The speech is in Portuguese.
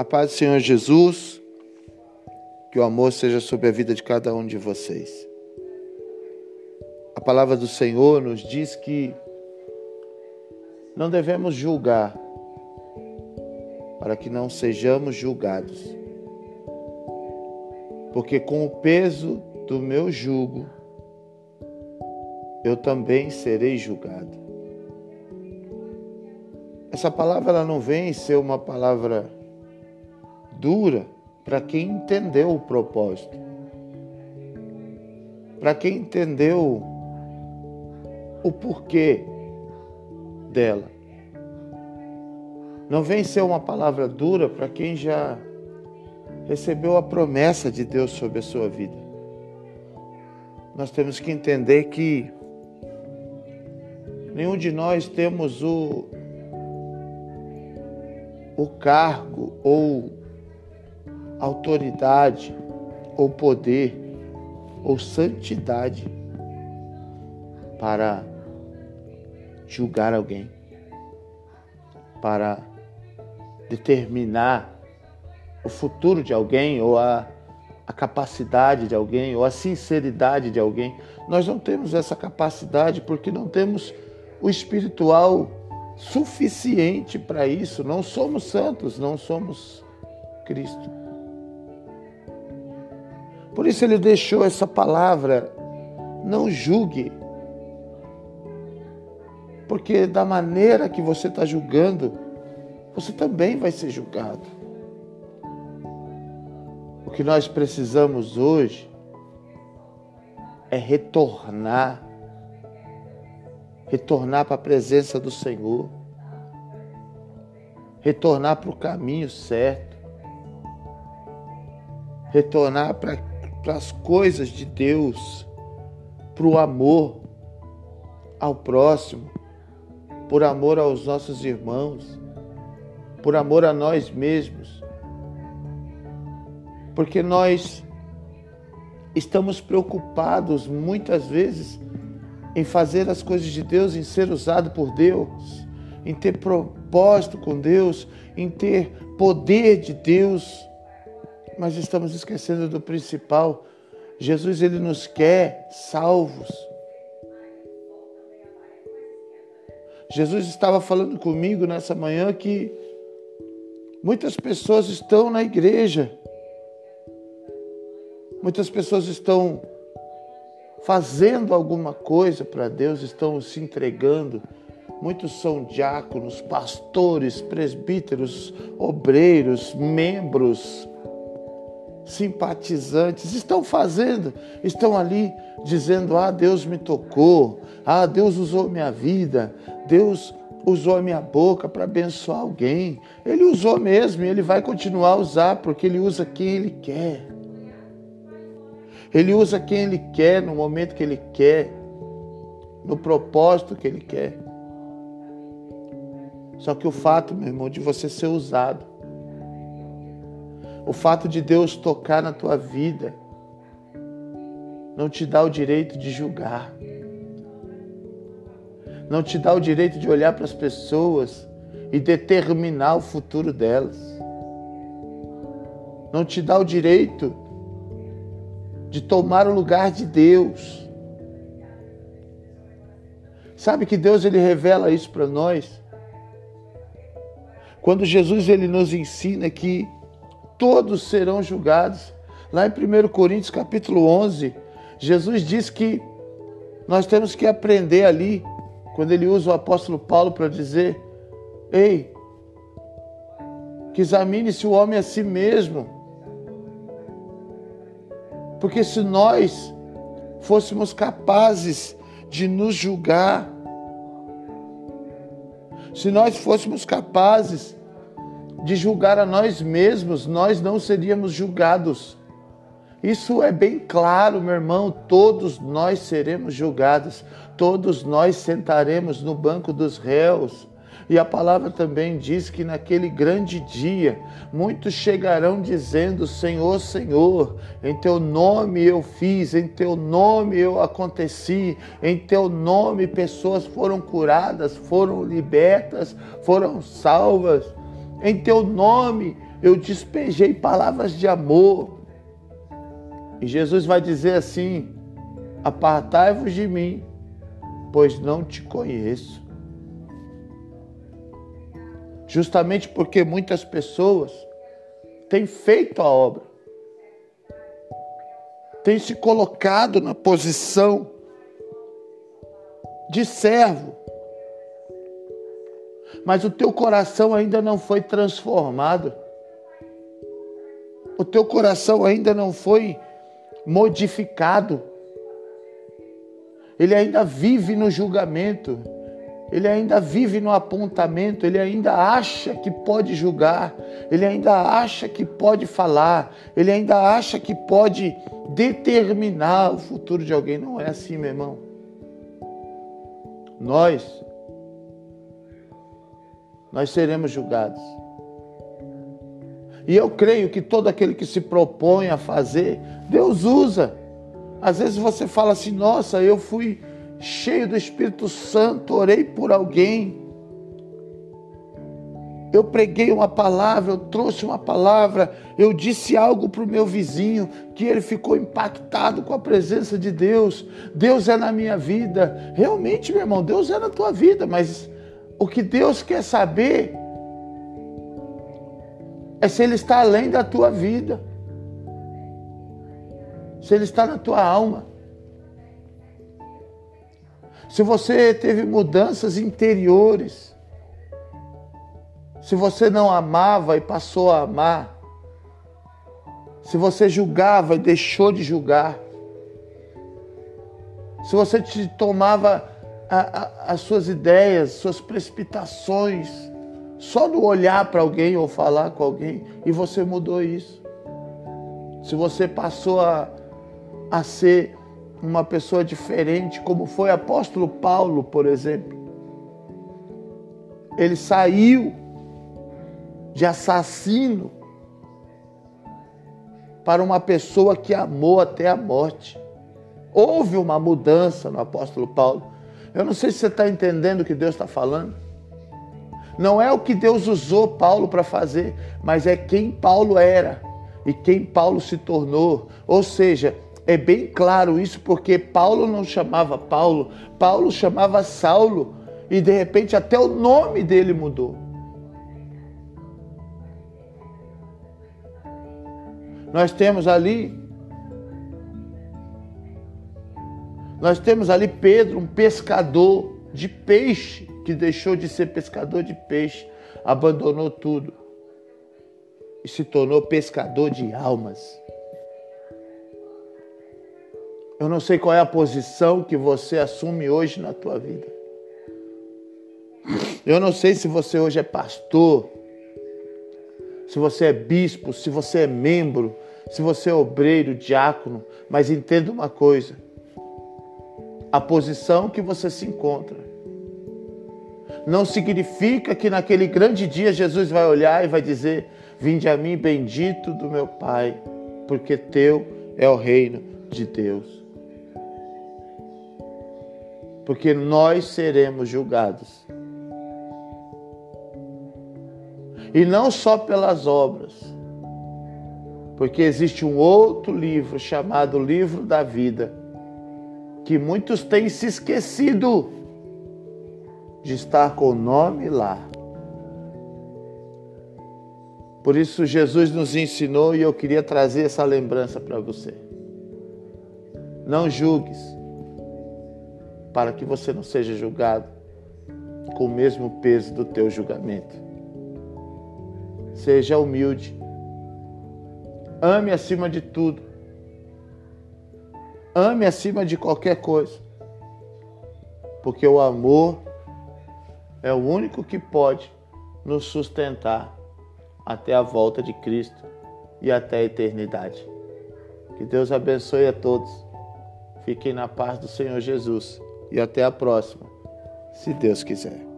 A paz do Senhor Jesus, que o amor seja sobre a vida de cada um de vocês. A palavra do Senhor nos diz que não devemos julgar, para que não sejamos julgados. Porque com o peso do meu jugo, eu também serei julgado. Essa palavra não vem ser uma palavra dura para quem entendeu o propósito. Para quem entendeu o porquê dela. Não vem ser uma palavra dura para quem já recebeu a promessa de Deus sobre a sua vida. Nós temos que entender que nenhum de nós temos o, o cargo ou autoridade ou poder ou santidade para julgar alguém, para determinar o futuro de alguém ou a, a capacidade de alguém ou a sinceridade de alguém. Nós não temos essa capacidade porque não temos o espiritual suficiente para isso. Não somos santos, não somos Cristo. Por isso ele deixou essa palavra, não julgue. Porque da maneira que você está julgando, você também vai ser julgado. O que nós precisamos hoje é retornar, retornar para a presença do Senhor, retornar para o caminho certo, retornar para para as coisas de Deus, para o amor ao próximo, por amor aos nossos irmãos, por amor a nós mesmos. Porque nós estamos preocupados muitas vezes em fazer as coisas de Deus, em ser usado por Deus, em ter propósito com Deus, em ter poder de Deus mas estamos esquecendo do principal. Jesus ele nos quer salvos. Jesus estava falando comigo nessa manhã que muitas pessoas estão na igreja. Muitas pessoas estão fazendo alguma coisa para Deus, estão se entregando. Muitos são diáconos, pastores, presbíteros, obreiros, membros, simpatizantes estão fazendo, estão ali dizendo: Ah, Deus me tocou, ah, Deus usou minha vida, Deus usou minha boca para abençoar alguém. Ele usou mesmo e ele vai continuar a usar, porque ele usa quem ele quer. Ele usa quem ele quer, no momento que ele quer, no propósito que ele quer. Só que o fato, meu irmão, de você ser usado o fato de Deus tocar na tua vida não te dá o direito de julgar. Não te dá o direito de olhar para as pessoas e determinar o futuro delas. Não te dá o direito de tomar o lugar de Deus. Sabe que Deus ele revela isso para nós? Quando Jesus ele nos ensina que todos serão julgados. Lá em 1 Coríntios capítulo 11, Jesus diz que nós temos que aprender ali, quando ele usa o apóstolo Paulo para dizer: Ei, que examine-se o homem a si mesmo. Porque se nós fôssemos capazes de nos julgar, se nós fôssemos capazes de julgar a nós mesmos, nós não seríamos julgados. Isso é bem claro, meu irmão. Todos nós seremos julgados, todos nós sentaremos no banco dos réus. E a palavra também diz que naquele grande dia muitos chegarão dizendo: Senhor, Senhor, em teu nome eu fiz, em teu nome eu aconteci, em teu nome pessoas foram curadas, foram libertas, foram salvas. Em teu nome, eu despejei palavras de amor. E Jesus vai dizer assim: Apartai-vos de mim, pois não te conheço. Justamente porque muitas pessoas têm feito a obra, têm se colocado na posição de servo, mas o teu coração ainda não foi transformado, o teu coração ainda não foi modificado, ele ainda vive no julgamento, ele ainda vive no apontamento, ele ainda acha que pode julgar, ele ainda acha que pode falar, ele ainda acha que pode determinar o futuro de alguém. Não é assim, meu irmão. Nós, nós seremos julgados. E eu creio que todo aquele que se propõe a fazer, Deus usa. Às vezes você fala assim: nossa, eu fui cheio do Espírito Santo, orei por alguém. Eu preguei uma palavra, eu trouxe uma palavra, eu disse algo para o meu vizinho que ele ficou impactado com a presença de Deus. Deus é na minha vida. Realmente, meu irmão, Deus é na tua vida, mas o que Deus quer saber é se Ele está além da tua vida se ele está na tua alma. Se você teve mudanças interiores, se você não amava e passou a amar, se você julgava e deixou de julgar, se você te tomava a, a, as suas ideias, suas precipitações, só do olhar para alguém ou falar com alguém, e você mudou isso. Se você passou a, a ser uma pessoa diferente, como foi o apóstolo Paulo, por exemplo. Ele saiu de assassino para uma pessoa que amou até a morte. Houve uma mudança no apóstolo Paulo. Eu não sei se você está entendendo o que Deus está falando. Não é o que Deus usou Paulo para fazer, mas é quem Paulo era e quem Paulo se tornou. Ou seja, é bem claro isso porque Paulo não chamava Paulo, Paulo chamava Saulo e de repente até o nome dele mudou. Nós temos ali Nós temos ali Pedro, um pescador de peixe, que deixou de ser pescador de peixe, abandonou tudo e se tornou pescador de almas. Eu não sei qual é a posição que você assume hoje na tua vida. Eu não sei se você hoje é pastor, se você é bispo, se você é membro, se você é obreiro, diácono, mas entenda uma coisa: a posição que você se encontra não significa que naquele grande dia Jesus vai olhar e vai dizer: Vinde a mim, bendito do meu Pai, porque teu é o reino de Deus porque nós seremos julgados. E não só pelas obras, porque existe um outro livro chamado Livro da Vida, que muitos têm se esquecido de estar com o nome lá. Por isso, Jesus nos ensinou e eu queria trazer essa lembrança para você. Não julgues para que você não seja julgado com o mesmo peso do teu julgamento. Seja humilde. Ame acima de tudo. Ame acima de qualquer coisa. Porque o amor é o único que pode nos sustentar até a volta de Cristo e até a eternidade. Que Deus abençoe a todos. Fiquem na paz do Senhor Jesus e até a próxima, se Deus quiser.